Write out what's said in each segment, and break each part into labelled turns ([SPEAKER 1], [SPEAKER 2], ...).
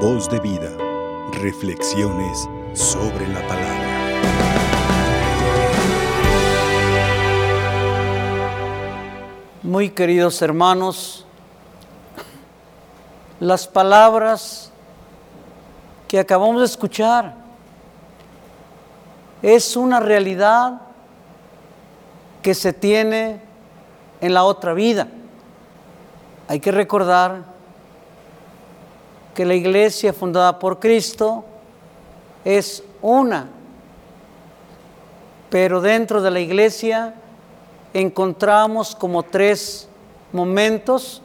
[SPEAKER 1] Voz de vida. Reflexiones sobre la palabra.
[SPEAKER 2] Muy queridos hermanos, las palabras que acabamos de escuchar es una realidad que se tiene en la otra vida. Hay que recordar que la iglesia fundada por Cristo es una, pero dentro de la iglesia encontramos como tres momentos,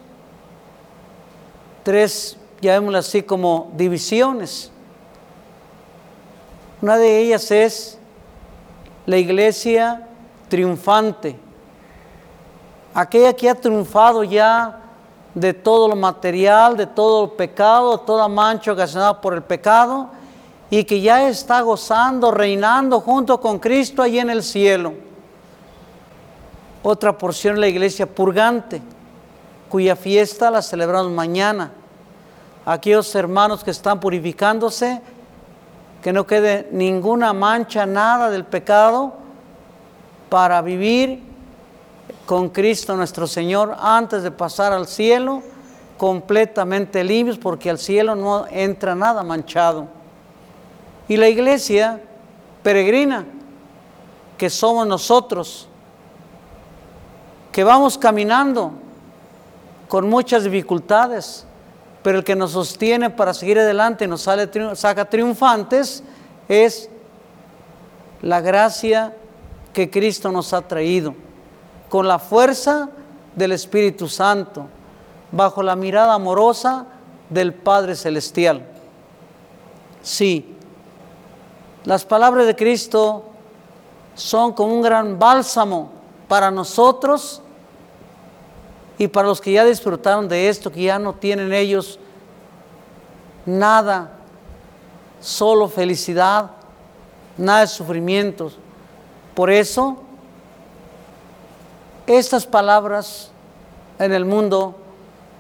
[SPEAKER 2] tres, llamémoslo así, como divisiones. Una de ellas es la iglesia triunfante, aquella que ha triunfado ya de todo lo material, de todo el pecado, toda mancha ocasionada por el pecado, y que ya está gozando, reinando junto con Cristo allí en el cielo. Otra porción la iglesia purgante, cuya fiesta la celebramos mañana. Aquellos hermanos que están purificándose, que no quede ninguna mancha, nada del pecado, para vivir con Cristo nuestro Señor antes de pasar al cielo completamente limpios porque al cielo no entra nada manchado. Y la iglesia peregrina, que somos nosotros, que vamos caminando con muchas dificultades, pero el que nos sostiene para seguir adelante y nos sale, saca triunfantes es la gracia que Cristo nos ha traído con la fuerza del Espíritu Santo, bajo la mirada amorosa del Padre Celestial. Sí, las palabras de Cristo son como un gran bálsamo para nosotros y para los que ya disfrutaron de esto, que ya no tienen ellos nada, solo felicidad, nada de sufrimientos. Por eso, estas palabras en el mundo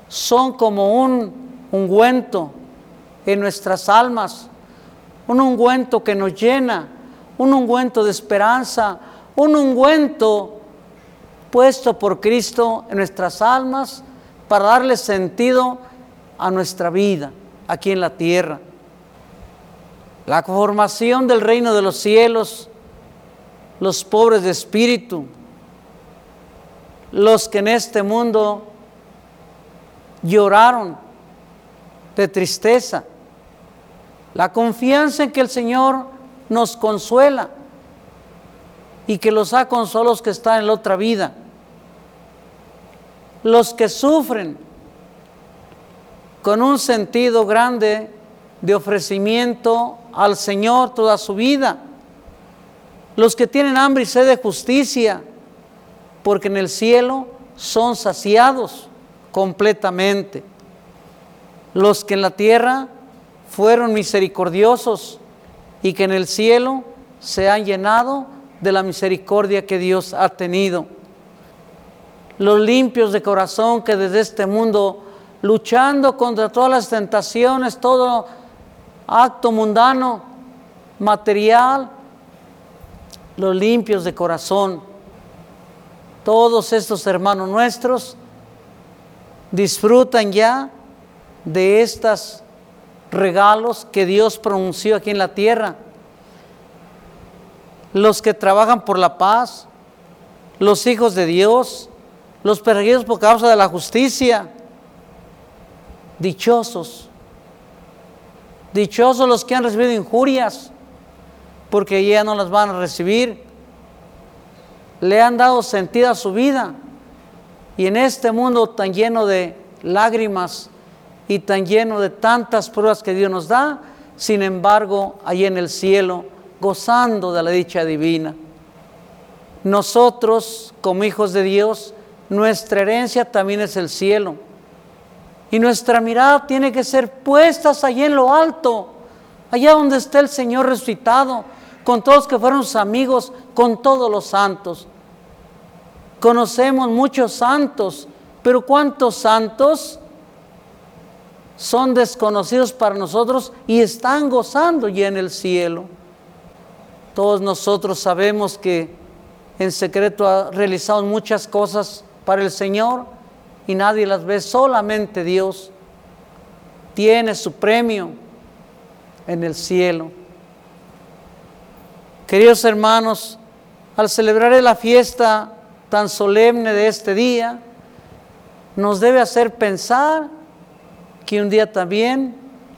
[SPEAKER 2] son como un ungüento en nuestras almas, un ungüento que nos llena, un ungüento de esperanza, un ungüento puesto por Cristo en nuestras almas para darle sentido a nuestra vida aquí en la tierra. La formación del reino de los cielos, los pobres de espíritu, los que en este mundo lloraron de tristeza, la confianza en que el Señor nos consuela y que los ha consolado los que están en la otra vida, los que sufren con un sentido grande de ofrecimiento al Señor toda su vida, los que tienen hambre y sed de justicia, porque en el cielo son saciados completamente. Los que en la tierra fueron misericordiosos y que en el cielo se han llenado de la misericordia que Dios ha tenido. Los limpios de corazón que desde este mundo, luchando contra todas las tentaciones, todo acto mundano, material, los limpios de corazón, todos estos hermanos nuestros disfrutan ya de estos regalos que Dios pronunció aquí en la tierra. Los que trabajan por la paz, los hijos de Dios, los perseguidos por causa de la justicia, dichosos, dichosos los que han recibido injurias, porque ya no las van a recibir le han dado sentido a su vida. Y en este mundo tan lleno de lágrimas y tan lleno de tantas pruebas que Dios nos da, sin embargo, allí en el cielo, gozando de la dicha divina. Nosotros, como hijos de Dios, nuestra herencia también es el cielo. Y nuestra mirada tiene que ser puestas allí en lo alto, allá donde está el Señor resucitado, con todos que fueron sus amigos, con todos los santos. Conocemos muchos santos, pero ¿cuántos santos son desconocidos para nosotros y están gozando ya en el cielo. Todos nosotros sabemos que en secreto ha realizado muchas cosas para el Señor y nadie las ve, solamente Dios tiene su premio en el cielo. Queridos hermanos, al celebrar la fiesta tan solemne de este día, nos debe hacer pensar que un día también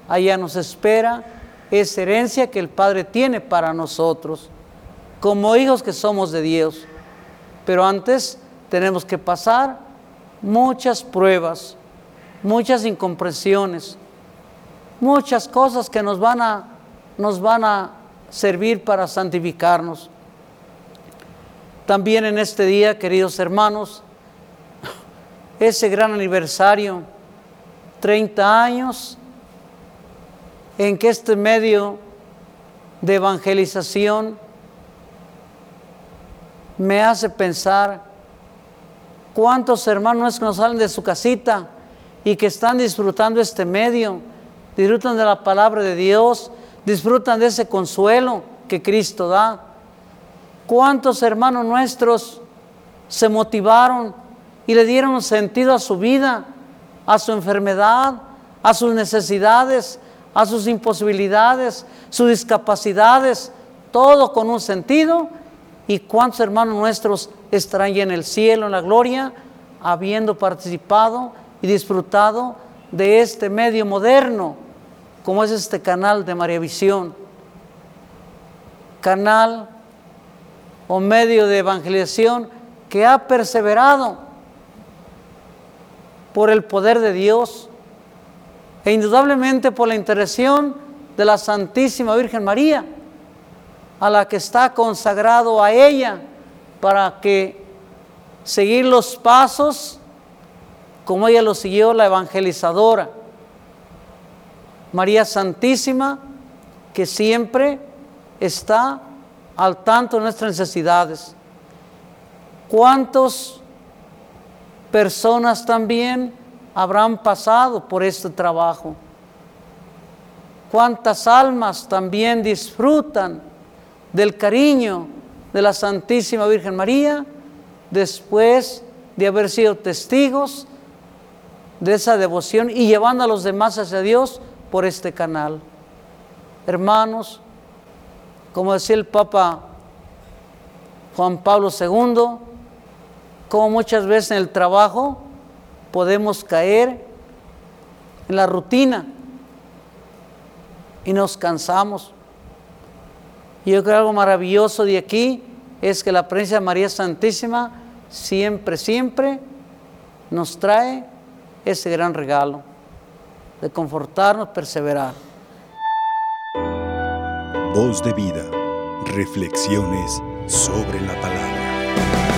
[SPEAKER 2] allá nos espera esa herencia que el Padre tiene para nosotros, como hijos que somos de Dios. Pero antes tenemos que pasar muchas pruebas, muchas incomprensiones, muchas cosas que nos van a, nos van a servir para santificarnos. También en este día, queridos hermanos, ese gran aniversario, 30 años, en que este medio de evangelización me hace pensar cuántos hermanos que nos salen de su casita y que están disfrutando este medio, disfrutan de la palabra de Dios, disfrutan de ese consuelo que Cristo da. ¿Cuántos hermanos nuestros se motivaron y le dieron sentido a su vida, a su enfermedad, a sus necesidades, a sus imposibilidades, sus discapacidades, todo con un sentido? ¿Y cuántos hermanos nuestros estarán ya en el cielo, en la gloria, habiendo participado y disfrutado de este medio moderno, como es este canal de María Visión? Canal o medio de evangelización que ha perseverado por el poder de Dios e indudablemente por la intercesión de la Santísima Virgen María, a la que está consagrado a ella para que seguir los pasos como ella lo siguió la evangelizadora. María Santísima, que siempre está al tanto de nuestras necesidades. ¿Cuántas personas también habrán pasado por este trabajo? ¿Cuántas almas también disfrutan del cariño de la Santísima Virgen María después de haber sido testigos de esa devoción y llevando a los demás hacia Dios por este canal? Hermanos, como decía el Papa Juan Pablo II, como muchas veces en el trabajo podemos caer en la rutina y nos cansamos. Y yo creo que algo maravilloso de aquí es que la presencia de María Santísima siempre, siempre nos trae ese gran regalo de confortarnos, perseverar.
[SPEAKER 1] Voz de vida. Reflexiones sobre la palabra.